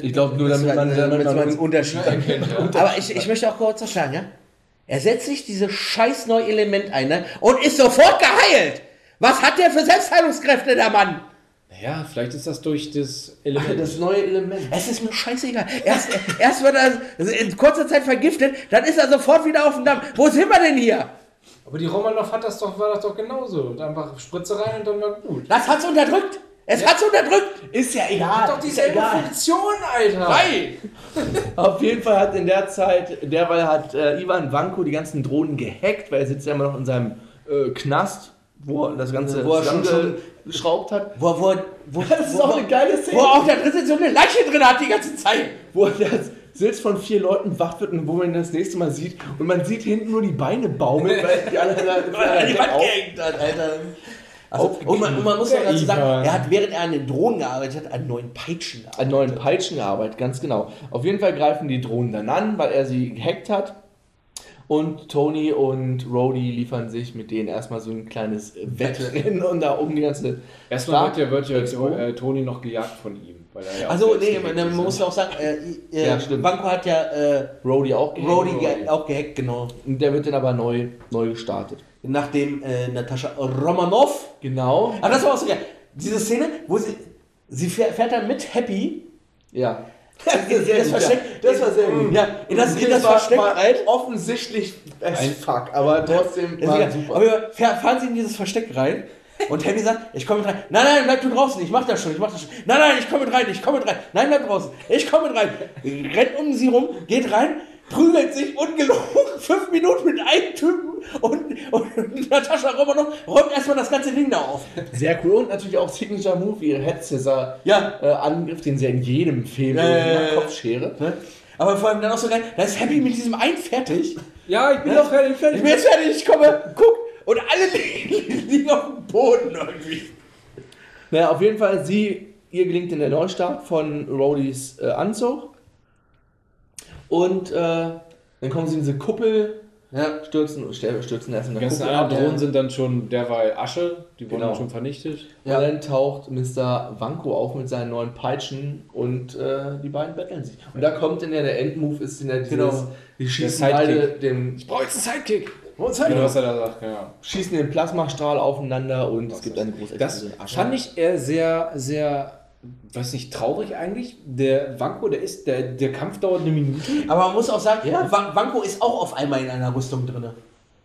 Ich glaube nur, damit man, damit man einen Unterschied erkennt, ja. Aber ich, ich möchte auch kurz was sagen, ja? Er setzt sich dieses scheiß neue Element ein ne? und ist sofort geheilt. Was hat der für Selbstheilungskräfte, der Mann? Naja, vielleicht ist das durch das Element. das neue Element. Es ist mir scheißegal. Erst, erst wird er in kurzer Zeit vergiftet, dann ist er sofort wieder auf dem Damm. Wo sind wir denn hier? aber die Romanov hat das doch, war das doch genauso. Und einfach Spritze rein und dann war gut. Das hat's unterdrückt. Es hat's unterdrückt. Ist ja egal. Doch dieselbe Funktion, Alter! Nein. Auf jeden Fall hat in der Zeit, derweil hat äh, Ivan Vanko die ganzen Drohnen gehackt, weil er sitzt ja immer noch in seinem äh, Knast, wo er das Ganze Wo er schon- zusammengeschraubt hat. Wo, wo, wo, Das ist auch eine geile Szene. Wo er auch da drin so eine Leiche drin hat die ganze Zeit. wo er da sitzt von vier Leuten wach wird und wo man ihn das nächste Mal sieht und man sieht hinten nur die Beine baumeln, weil die alle er die Wand gehängt hat, Alter. Also, und, man, und man muss auch dazu sagen, Ivan. er hat, während er an den Drohnen gearbeitet hat, an neuen Peitschen gearbeitet. an neuen Peitschen gearbeitet, ganz genau. Auf jeden Fall greifen die Drohnen dann an, weil er sie gehackt hat. Und Tony und Rhodey liefern sich mit denen erstmal so ein kleines Wettrennen und da oben die ganze. Erstmal wird ja, wird ja Expo. äh, Tony noch gejagt von ihm. Weil er ja Also, nee, man, man muss ne? auch sagen, äh, äh, Ja. Banco hat ja äh, Rhodey auch gehackt. Rhodey auch gehackt, genau. Und der wird dann aber neu, neu gestartet. Nachdem äh, Natascha Romanov. Genau. Aber das war auch so geil. Diese Szene, wo sie. Sie fährt, fährt dann mit Happy. Ja. in das Versteck. Das war sehr gut. Ja, in das, in das war, Versteck war rein. offensichtlich as fuck, aber trotzdem war egal. super. Aber fahren sie in dieses Versteck rein und Happy sagt, ich komme mit rein. Nein, nein, bleib du draußen, ich mach das schon, ich mach das schon. Nein, nein, ich komme mit rein, ich komme mit rein. Nein, bleib draußen, ich komme mit rein. Rennt um sie rum, geht rein, prügelt sich ungelogen fünf Minuten mit einem Typen und, und Natascha Romanoff räumt erstmal das ganze Ding da auf. Sehr cool und natürlich auch Signature Move, ihr Head Scissor Ja. äh, Angriff, den sie in jedem Film ja. Kopfschere. Ne? Aber vor allem dann auch so geil, da ist Happy mit diesem einen fertig. Ja, ich bin doch fertig, Ich fertig. bin jetzt fertig, ich komme, guck. Und alle li- liegen auf dem Boden irgendwie. Naja, auf jeden Fall, sie, ihr gelingt in der Neustart von Rhodys äh, Anzug. Und äh, dann kommen sie in diese Kuppel, Ja. stürzen, stür- stürzen erst in Die der ganzen Kuppel anderen. Drohnen sind dann schon derweil Asche, die wurden Genau. schon vernichtet. Und dann taucht Mr. Vanko auf mit seinen neuen Peitschen und äh, die beiden betteln sich. Und da kommt dann ja der Endmove, ist dann ja dieses, Genau. die schießen beide den, Ich brauche jetzt einen Sidekick. Genau. Genau, was er da sagt, ja. schießen den Plasmastrahl aufeinander und es gibt eine große Das Explosion. fand ich eher sehr, sehr weiß nicht, traurig eigentlich. Der Wanko, der ist, der, der Kampf dauert eine Minute. Aber man muss auch sagen, Ja. Wa- Wanko ist auch auf einmal in einer Rüstung drin.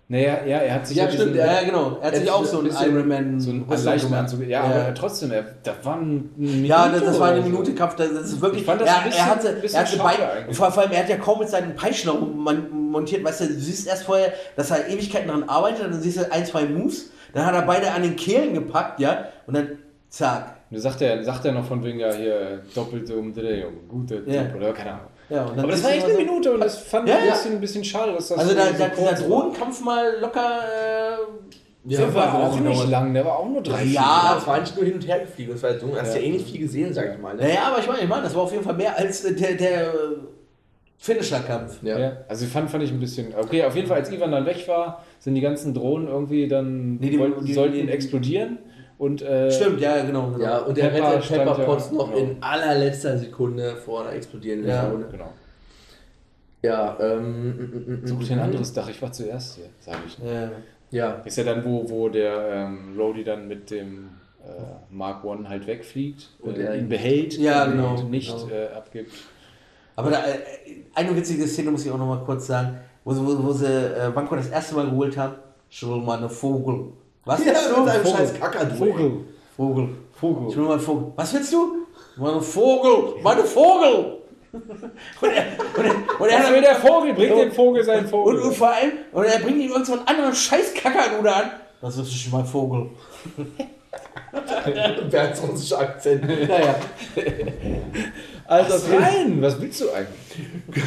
Naja, ja, er hat sich Ja, diesen- stimmt, Ja, genau. Er hat sich auch so einen Iron Man so einen Rüstung leichten gemacht. Anzug. Ja, aber trotzdem, er, da war ein Minute Ja, das, das war eine so. Minute Kampf. Das ist wirklich. Ich fand das er, ein bisschen- er hatte, bisschen er hatte schade bei, eigentlich. vor, allem, er hat ja kaum mit seinen Peitschen montiert. Weißt du, du siehst erst vorher, dass er Ewigkeiten daran arbeitet, dann siehst du ein, zwei Moves, dann hat er beide an den Kehlen gepackt, ja, und dann zack. Da sagt er, sagt er noch von wegen, ja, hier, doppelte Umdrehung, gute Ja. Tipp oder keine Ahnung. Ja, und Aber das war echt eine so- Minute und das fand Ja, ich ein ja. bisschen, ein bisschen schade, dass das Also so, da, so da, dieser war. Drohnenkampf mal locker. Äh, Der war so auch nicht lang, der war auch nur drei, Ja. Ja, es war nicht nur hin und her gefliegen, das war halt so, du hast ja, eh nicht viel gesehen, sag ich mal. Ne? Naja, aber ich meine, ich meine, das war auf jeden Fall mehr als äh, der, der äh, Finisher-Kampf. Ja. Ja, also fand, fand ich ein bisschen. Okay, auf jeden Fall, als Ivan dann weg war, sind die ganzen Drohnen irgendwie dann Nee, die- wollten, die- sollten die- explodieren. Und, äh, Stimmt, ja, genau. genau. Ja, und der Pepper rettet Pepper ja- Potts noch genau. in allerletzter Sekunde vor einer explodierenden Ja. Drohne. Genau. Ja, ähm, Such dir ein anderes Dach, ich war zuerst hier, sage ich. Ja. Ja, Ist ja dann, wo, wo der ähm, Rhodey dann mit dem äh, Mark One halt wegfliegt Und er ihn behält Ja, und genau, nicht genau. Äh, abgibt. Aber da, äh, eine witzige Szene muss ich auch noch mal kurz sagen, wo sie, wo, wo sie äh, Banco das erste Mal geholt haben. Schon mal eine Vogel. Was Ja, willst du? mit einem Vogel. scheiß Kakadu. Vogel. Vogel. Vogel. Ich will mal Vogel. Was willst du? Meine Vogel. Meine Vogel. und er, und er, und er Was will der Vogel? Bringt Und- dem Vogel seinen Vogel. Und, und vor allem, und er bringt ihm irgend so einen anderen scheiß Kackernude an. Das ist schon mal Vogel. Bernd französischer Akzent. Naja. Also, Was rein? Was willst du eigentlich?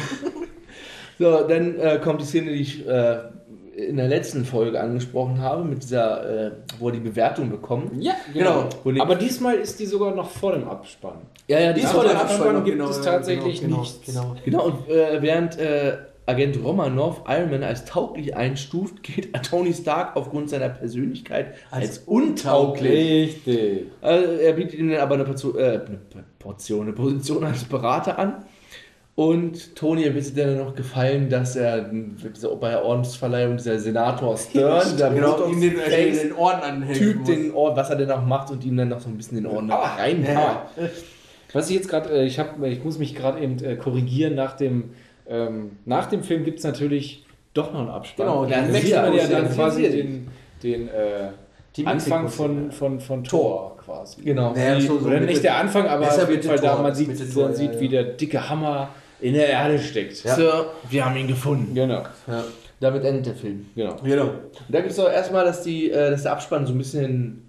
So, dann äh, kommt die Szene, die ich äh, in der letzten Folge angesprochen habe, mit dieser, äh, wo er die Bewertung bekommt. Ja, genau. Die- Aber diesmal ist die sogar noch vor dem Abspann. Ja, ja, die Dies ist war vor der Abspann, Abspann gibt genau, es tatsächlich genau, nichts. Genau. Genau, und äh, während äh, Agent Romanov Iron Man als tauglich einstuft, geht Tony Stark aufgrund seiner Persönlichkeit als, Als untauglich. Richtig. Also, er bietet ihm dann aber eine Portion, äh, eine Portion, eine Position als Berater an. Und Tony bittet dann noch gefallen, dass er diese- bei der Ordensverleihung dieser Senator Stern, der Genau, ihm den, äh, Botox-Face, den Orden anhängen Typ muss. den Orden, was er denn auch macht und ihm dann noch so ein bisschen den Orden Ah, reinhaut. ja. Was ich jetzt gerade, äh, ich, hab, ich muss mich gerade eben äh, korrigieren, nach dem, ähm, nach dem Film gibt es natürlich doch noch einen Abspann. Genau, dann sieht man ja dann quasi den, den äh, Anfang von, von, von Thor quasi. Genau. Ja, Die, so- so oder nicht der Anfang, aber auf jeden Fall da, man sieht, man ja, sieht ja. wie der dicke Hammer in der Erde steckt. Ja. Sir, wir haben ihn gefunden. Genau, Ja. Damit endet der Film. genau. Genau. Und da gibt es auch erstmal, dass, die, äh, dass der Abspann so ein bisschen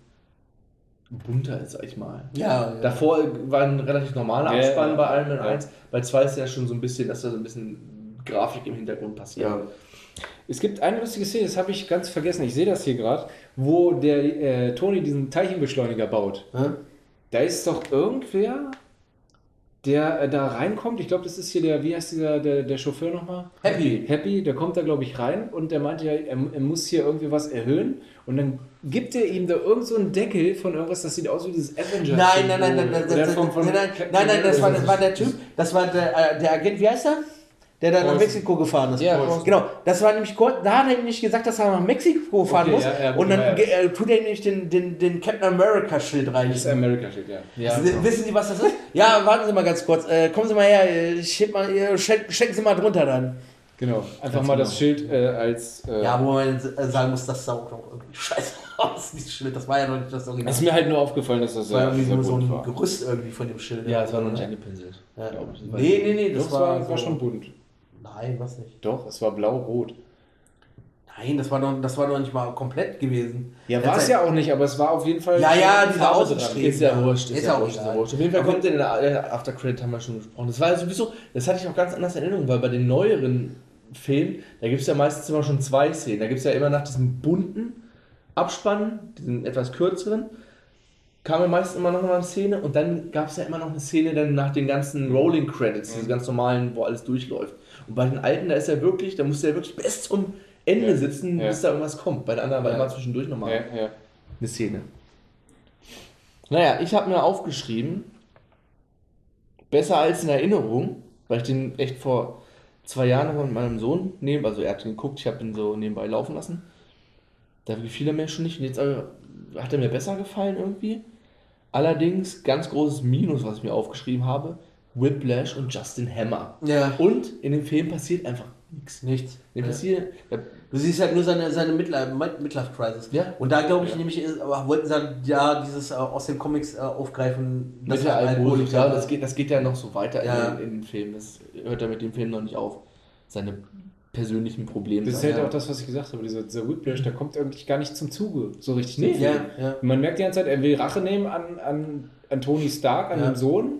bunter ist, sag ich mal. Ja, ja. Davor war ein relativ normaler Abspann ja. bei Iron Man Ja. 1. Bei 2 ist ja schon so ein bisschen, dass da so ein bisschen Grafik im Hintergrund passiert. Ja. Es gibt eine lustige Szene, das habe ich ganz vergessen, ich sehe das hier gerade, wo der äh, Tony diesen Teilchenbeschleuniger baut. Hä? Da ist doch irgendwer, der äh, da reinkommt. Ich glaube, das ist hier der, wie heißt dieser, der, der Chauffeur nochmal? Happy. Happy, der kommt da, glaube ich, rein und der meinte ja, er, er muss hier irgendwie was erhöhen. Und dann gibt er ihm da irgend so einen Deckel von irgendwas, das sieht aus wie dieses Avenger. Nein, nein, nein, nein, nein, nein, nein, nein, nein, Captain nein, nein, das war, das war der Typ, das war der, äh, der Agent, wie heißt er? Der dann nach. Mexiko gefahren ist. Ja, genau. Das war nämlich kurz, da hat er nämlich gesagt, dass er nach Mexiko fahren Okay, muss. ja, ja, und dann ja, äh, tut er nämlich den, den, den Captain America Schild rein. Das ist America steht, ja. Ja, Sie- Wissen Sie, was das ist? Ja, warten Sie mal ganz kurz. Äh, kommen Sie mal her, äh, ich heb mal, steck- stecken Sie mal drunter dann. Genau. Einfach mal das Schild äh, als. Äh, Ja, wo man äh, sagen muss, das sah auch noch irgendwie scheiße aus, dieses Schild. Das war ja noch nicht das Original. Es ist mir halt nur aufgefallen, dass das Das war irgendwie sehr nur so ein war. Gerüst irgendwie von dem Schild. Ja, es war noch nicht angepinselt. Ja. Nee, nee, nee, das es war, war, so, war schon bunt. Nein, was nicht. Doch, es war blau-rot. Nein, das war doch, das war doch nicht mal komplett gewesen. Ja, war es ja auch nicht, aber es war auf jeden Fall. Ja, ja, diese Farbe Außenstreben. Ist ja wurscht, ist, Ist ja auch wurscht, ist ja egal. wurscht. Auf jeden Fall kommt in der äh, After Credit haben wir schon gesprochen. Das war ja sowieso, das hatte ich auch ganz anders in Erinnerung, weil bei den neueren Filmen, da gibt es ja meistens immer schon zwei Szenen. Da gibt es ja immer nach diesem bunten Abspann, diesen etwas kürzeren, kam ja meistens immer noch mal eine Szene und dann gab es ja immer noch eine Szene dann nach den ganzen Rolling Credits, diese ganz normalen, wo alles durchläuft. Und bei den alten, da ist ja wirklich, da musst du ja wirklich bis zum Ende Ja. sitzen, Ja. bis da irgendwas kommt. Bei den anderen war immer zwischendurch nochmal eine Szene. Naja, ich habe mir aufgeschrieben, besser als in Erinnerung, weil ich den echt vor zwei Jahren noch mit meinem Sohn neben, also er hat den geguckt, ich habe ihn so nebenbei laufen lassen. Da gefiel er mir schon nicht und jetzt aber hat er mir besser gefallen irgendwie. Allerdings, ganz großes Minus, was ich mir aufgeschrieben habe, Whiplash und Justin Hammer. Ja. Und in dem Film passiert einfach nichts. Nichts. Dem Ja. passiert, ja, Du siehst halt nur seine, seine Midlife, Midlife Crisis. Ja. Und da glaube ich nämlich, ist, aber wollten sie dann ja dieses äh, aus den Comics äh, aufgreifen. mit dass der er ja, Alkoholiker- das geht, das geht ja noch so weiter Ja. in, den, in den Film. Das hört ja mit dem Film noch nicht auf. Seine persönlichen Probleme. Das ist halt auch das, was ich gesagt habe. Dieser, dieser Whiplash, der kommt eigentlich gar nicht zum Zuge, so richtig. Nee. Ja, ja. Man merkt die ganze Zeit, er will Rache nehmen an, an, an Tony Stark, an Ja. dem Sohn.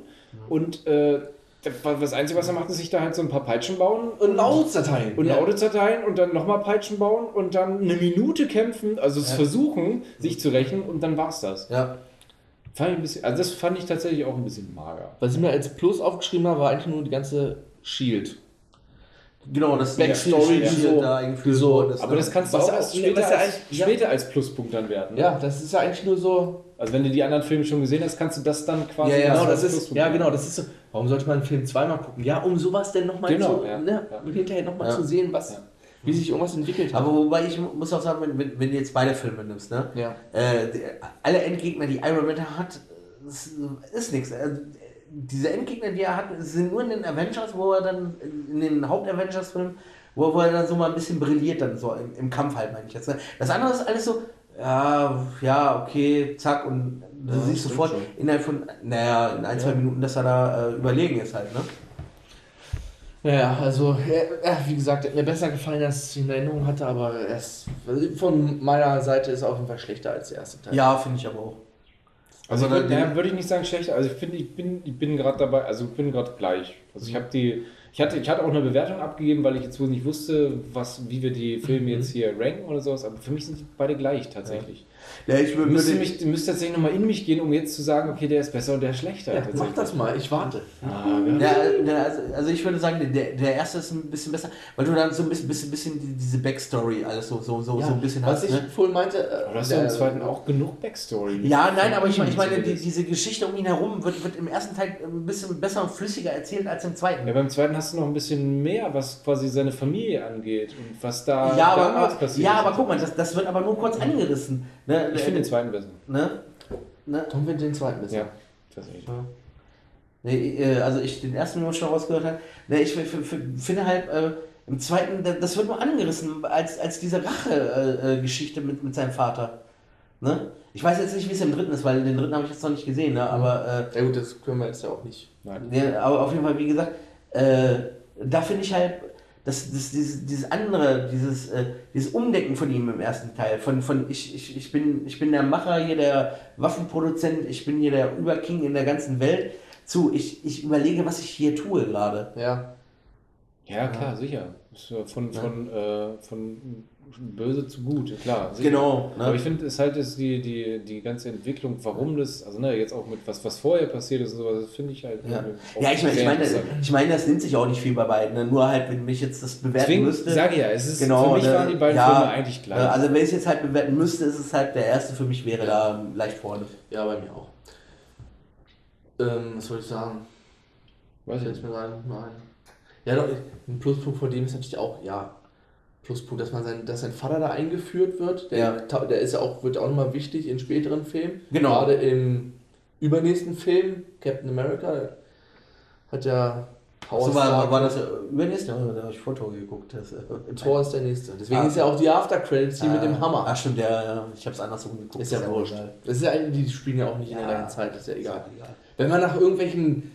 Und äh, das Einzige, was er macht, ist sich da halt so ein paar Peitschen bauen Und Audiosdateien. und ja. Audiodateien und dann nochmal Peitschen bauen und dann eine Minute kämpfen, also es versuchen, sich zu rächen und dann war's das. Ja. Fand ich ein bisschen, also das fand ich tatsächlich auch ein bisschen mager. Was ich mir als Plus aufgeschrieben habe, war eigentlich nur die ganze Shield. Genau, das Backstory, die so- da eingeführt die so- worden ist, Aber ne? das kannst du Was auch ja- erst später, ja als, ja. später als Pluspunkt dann werten. ne? Ja, das ist ja eigentlich nur so. Also wenn du die anderen Filme schon gesehen hast, kannst du das dann quasi... Ja, ja, Genau, das ist, ja, genau, das ist so. Warum sollte man einen Film zweimal gucken? Ja, um sowas denn nochmal Genau, zu, ja. ne, Ja. hinterher nochmal Ja. zu sehen, was, Ja. wie sich irgendwas entwickelt hat. Aber wobei ich mu- muss auch sagen, wenn, wenn, wenn du jetzt beide Filme nimmst, ne? Ja. Äh, die, alle Endgegner, die Iron Man hat, das ist nichts. Äh, diese Endgegner, die er hat, sind nur in den Avengers, wo er dann, in den Haupt-Avengers-Filmen, wo, wo er dann so mal ein bisschen brilliert, dann so im, im Kampf halt, meine ich jetzt. Ne? Das andere ist alles so, ja, ja, okay, zack, und du Ja, siehst sofort schon. innerhalb von, naja, in ein, zwei Minuten, dass er da äh, überlegen ist halt, ne? Ja, also, ja, ja, wie gesagt, hat mir besser gefallen, als ich in Erinnerung hatte, aber er ist, von meiner Seite ist er auf jeden Fall schlechter als der erste Teil. Ja, finde ich aber auch. Also, Also ich würd, dann- ja, würde ich nicht sagen schlechter. Also ich finde, ich bin, ich bin gerade dabei, also ich bin gerade gleich. Also ich habe die, ich hatte, ich hatte auch eine Bewertung abgegeben, weil ich jetzt wohl nicht wusste, was, wie wir die Filme jetzt hier ranken oder sowas. Aber für mich sind beide gleich tatsächlich. Ja, ich würde. müsste, mich, müsste tatsächlich nochmal in mich gehen, um jetzt zu sagen, okay, der ist besser und der ist schlechter. Ja, mach das mal, ich warte. Ah, ja. Ja, der- also, also ich würde sagen, der, der erste ist ein bisschen besser, weil du dann so ein bisschen, bisschen, bisschen die- diese Backstory alles so, so, so, Ja, so ein bisschen was hast. ich Ne? vorhin meinte, äh, Aber du hast ja der- im zweiten auch genug Backstory. Ja, nein, aber ich, meine- ich meine, die, diese Geschichte um ihn herum wird, wird im ersten Teil ein bisschen besser und flüssiger erzählt als im zweiten. Ja, beim zweiten hast du noch ein bisschen mehr, was quasi seine Familie angeht und was da Ja, aber, passiert ja, aber guck mal, das, das wird aber nur kurz angerissen. Ne? Ich finde den zweiten besser. Ne? Ne? Tom findet den zweiten besser. Ja, tatsächlich. Nee, äh, also ich den ersten, den wir schon rausgehört haben, ne, ich finde halt, äh, im zweiten, da- das wird nur angerissen als, als diese Rache-Geschichte äh, Geschichte mit, mit seinem Vater. Ne? Ich weiß jetzt nicht, wie es im dritten ist, weil den dritten habe ich jetzt noch nicht gesehen, ne? aber, Ja gut, das können wir jetzt ja auch nicht. Nein. äh, ne, aber auf jeden Fall, wie gesagt, äh, da finde ich halt, das, das, dieses, dieses andere, dieses, äh, dieses Umdecken von ihm im ersten Teil, von, von ich, ich, ich, bin, ich bin der Macher hier, der Waffenproduzent, ich bin hier der Überking in der ganzen Welt, zu, ich, ich überlege, was ich hier tue gerade. Ja. Ja, klar, sicher. Ja Von, von, äh, von böse zu gut, klar. Sicher. Genau, ne? Aber ich finde, es halt ist die, die, die ganze Entwicklung, warum das, also ne, jetzt auch mit was, was vorher passiert ist und sowas, das finde ich halt. Ja, ja ich meine, ich meine, ich meine, das nimmt sich auch nicht viel bei beiden. Ne? Nur halt, wenn ich jetzt das bewerten Deswegen müsste. sage ich ja, es ist, genau, für mich ne, waren die beiden ja, Filme eigentlich gleich. äh, Also wenn ich es jetzt halt bewerten müsste, ist es halt der erste für mich wäre da leicht vorne. Ja, bei mir auch. Ähm, was soll ich sagen? Weiß ich nicht. mir gerade nicht mehr ein. Ja, doch, ein Pluspunkt von dem ist natürlich auch, ja, Pluspunkt, dass man sein, dass sein Vater da eingeführt wird. Der, Ja. der ist ja auch, wird auch nochmal wichtig in späteren Filmen. Genau. Gerade im übernächsten Film, Captain America, hat ja Howard So war, war das ja übernächste, da habe ich Vortor geguckt. Das, äh, Thor ist der nächste. Deswegen Ah. ist ja auch die After-Credits hier mit dem Ah, Hammer. Ach stimmt, ja, ja. Ich habe es andersrum geguckt. ist ja wurscht. Das ist ja, die spielen ja auch nicht in der Ja. gleichen Zeit, ist ja egal. Ist egal. Wenn man nach irgendwelchen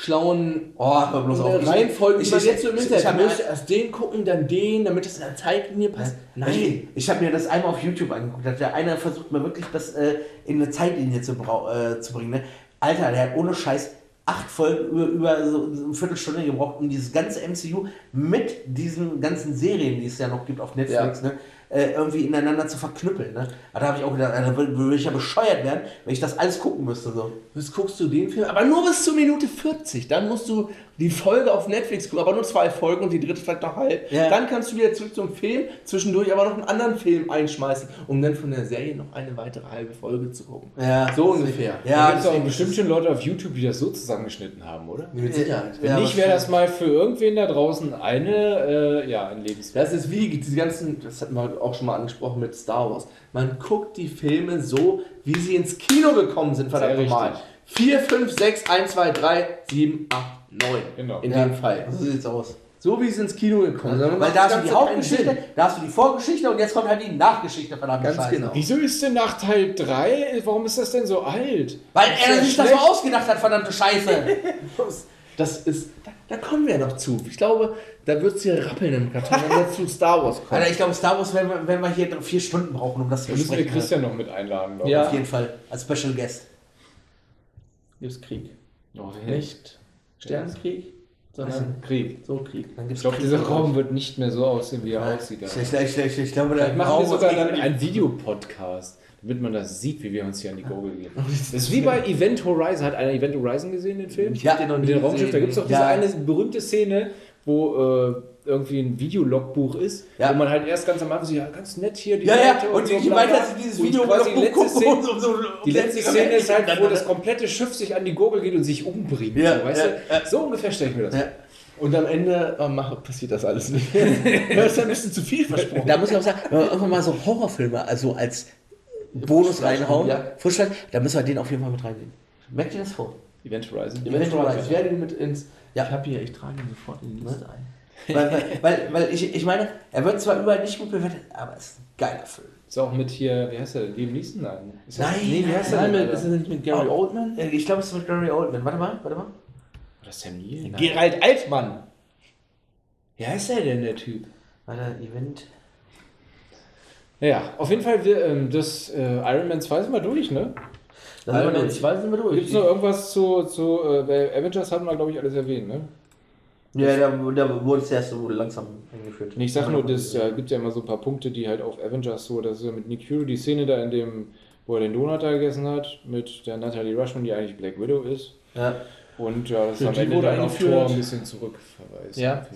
schlauen Oh, hör bloß auf. Ich- Reihenfolgen, ich- ich- jetzt so im ich- Internet, ich mir- müsste erst den gucken, dann den, damit es in der Zeitlinie passt. Nein. Ich, ich habe mir das einmal auf YouTube angeguckt. Da hat der einer versucht mir wirklich das äh, in eine Zeitlinie zu, äh, zu bringen. Ne? Alter, der hat ohne Scheiß acht Folgen über, über so eine Viertelstunde gebraucht, um dieses ganze MCU mit diesen ganzen Serien, die es ja noch gibt auf Netflix, Ja. ne, äh, irgendwie ineinander zu verknüppeln. Ne? Aber da habe ich auch gedacht, da würde würd ich ja bescheuert werden, wenn ich das alles gucken müsste. So. Jetzt guckst du den Film, aber nur bis zur Minute 40. Dann musst du die Folge auf Netflix gucken, aber nur zwei Folgen und die dritte vielleicht noch halb. Ja. Dann kannst du wieder zurück zum Film, zwischendurch aber noch einen anderen Film einschmeißen, um dann von der Serie noch eine weitere halbe Folge zu gucken. Ja, So ungefähr. da Ja, gibt es auch bestimmt schon Leute auf YouTube, die das so zusammengeschnitten haben, oder? Mit Sicherheit. Wenn Ja, nicht, wäre das mal für irgendwen da draußen eine, äh, ja, ein Lebenswerk. Das ist wie diese ganzen, das hatten wir auch schon mal angesprochen mit Star Wars. Man guckt die Filme so, wie sie ins Kino gekommen sind, verdammt richtig. 4, 5, 6, 1, 2, 3, 7, 8, 9. Genau. In Ja, dem Fall. So sieht's aus. So wie sie ins Kino gekommen sind. Weil da hast du die Hauptgeschichte, da hast du die Vorgeschichte und jetzt kommt halt die Nachgeschichte verdammt Ganz Scheiße. genau. Wieso ist denn nach Teil 3, warum ist das denn so alt? Weil Ist er ja sich das so ausgedacht hat, verdammte Scheiße. Das ist, da, da kommen wir noch zu. Ich glaube, da wird es hier rappeln im Karton, wenn wir zu Star Wars kommen. Alter, ich glaube, Star Wars werden wir, werden wir hier vier Stunden brauchen, um das zu Da müssen wir besprechen. Christian noch mit einladen. Ja. Auf jeden Fall. Als Special Guest. Gibt es Krieg. Oh, Nicht Sternenkrieg, sondern Krieg. so Krieg. Ich glaube, dieser Raum wird nicht mehr so aussehen, wie er aussieht. Ich, ich, ich, ich, ich glaube, Vielleicht machen wir sogar dann einen Videopodcast, damit man das sieht, wie wir uns hier an die Gurgel gehen. Das ist wie bei Event Horizon. Hat einer Event Horizon gesehen, den Film? Ja, den noch Mit nie dem Raumschiff. Da gibt es doch diese Ja. eine berühmte Szene, wo äh, irgendwie ein Videologbuch ist, Ja. wo man halt erst ganz am Anfang so, ja, ganz nett hier die Ja, ja, Leute und so, bla, weiter bla. sie dieses Und Video quasi die letzte Szene, um so, um die letzte Szene ist halt, wo das komplette Schiff sich an die Gurgel geht und sich umbringt. Ja, so, weißt ja, du? So ungefähr stelle ich mir das vor. Und am Ende äh, mach, passiert das alles nicht. das ist ein bisschen zu viel versprochen. Da muss ich auch sagen, wenn wir irgendwann mal so Horrorfilme, also als Bonus reinhauen, Ja. Frischfleisch, da müssen wir den auf jeden Fall mit reinnehmen. Merkt ihr das vor? Event Horizon. Event Horizon. Ich werde ihn mit ins. Ja. Ich habe hier, ich trage ihn sofort in die Liste ein. weil, weil, weil, weil ich, ich meine, er wird zwar überall nicht gut bewertet, aber es ist ein geiler Film. Ist auch mit hier, wie heißt der? Liam Neeson? Nein. Ist das- Nein, nee, wie heißt der? Nein, denn, mit, ist das nicht mit Gary Oh. Oldman? Ich glaube, es ist mit Gary Oldman. Warte mal, warte mal. Oder Sam Neill? Gerald Altmann. Wie heißt der denn, der Typ? Warte, Event. Ja, auf jeden Fall, wir, ähm, das äh, Iron Man 2 sind wir durch, ne? Da sind wir Iron durch. Zwei sind wir durch. Gibt es noch irgendwas zu, zu äh, bei Avengers hatten wir, glaube ich, alles erwähnt, ne? Ja, da, da wurde es erst so langsam eingeführt. Ich sag nur, das ja, gibt ja immer so ein paar Punkte, die halt auf Avengers so, das ist ja mit Nick Fury, die Szene da, in dem, wo er den Donut da gegessen hat, mit der Natalie Rushman, die eigentlich Black Widow ist. Ja. Und ja, das Ja, ist am Ende wurde dann auf. Thor ein bisschen zurückverweist. Ja.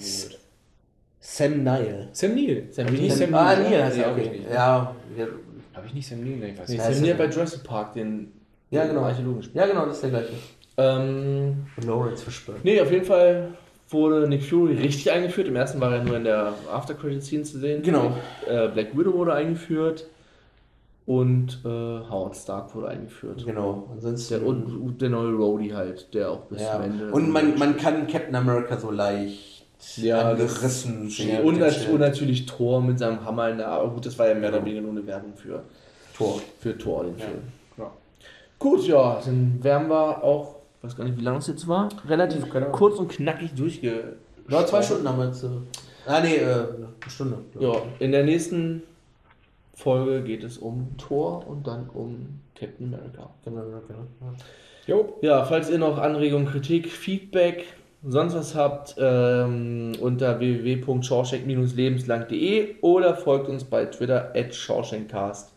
Sam Neill. Sam Neill. Sam Neill. Sam ah, Neill? Neil heißt Nee, hab ich okay. nicht. Ja, ja, Habe ich nicht Sam Neill? Nee, ich weiß Nee, nicht. Sam Neill bei Jurassic Park, den Ja, genau. Archäologen ja, genau, das ist der gleiche. Ähm, Lawrence Fishburne. nee, auf jeden Fall wurde Nick Fury richtig eingeführt. Im ersten war er nur in der After-Credit-Scene zu sehen. Genau. Äh, Black Widow wurde eingeführt. Und äh, Howard Stark wurde eingeführt. Genau. Ansonsten. Der, und, der neue Rhodey halt, der auch bis ja. zum Ende. Und man, man kann Captain America so leicht Ja, angerissen sehen. und, und natürlich Thor mit seinem Hammer in der Aber gut, das war ja mehr oder weniger nur eine Werbung für, Tor. für Thor, den Film. Ja. Gut, ja, dann wären wir auch, ich weiß gar nicht, wie lange es jetzt war, relativ Ahnung. kurz und knackig durchge. Ja, zwei Stunden haben wir jetzt. Äh, ah, nee, äh, eine Stunde. Ja, in der nächsten Folge geht es um Thor und dann um Captain America. Genau, genau, genau. Jo, Ja, falls ihr noch Anregungen, Kritik, Feedback, sonst was habt, ähm, unter www.shawshank-lebenslang.de oder folgt uns bei Twitter at shawshankcast.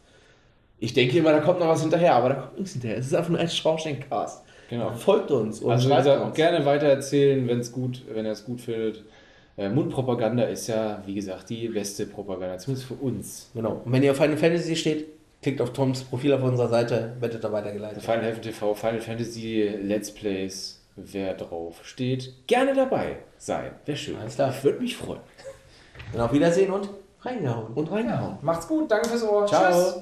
Ich denke immer, da kommt noch was hinterher, aber da kommt nichts hinterher. Es ist einfach nur at shawshankcast. Genau. Folgt uns und Also schreibt gesagt, uns. gerne weitererzählen, wenn's gut, wenn er es gut findet. Äh, Mundpropaganda ist ja, wie gesagt, die beste Propaganda, zumindest für uns. Genau. Und wenn ihr auf Final Fantasy steht, klickt auf Toms Profil auf unserer Seite, werdet da weitergeleitet. Final Heaven TV, Final Fantasy Let's Plays, wer drauf steht, gerne dabei sein. Wäre schön. Alles klar. Ich würde mich freuen. Dann auf Wiedersehen und reingehauen. Und reingehauen. Macht's gut, danke fürs Ohr. Ciao. Tschüss.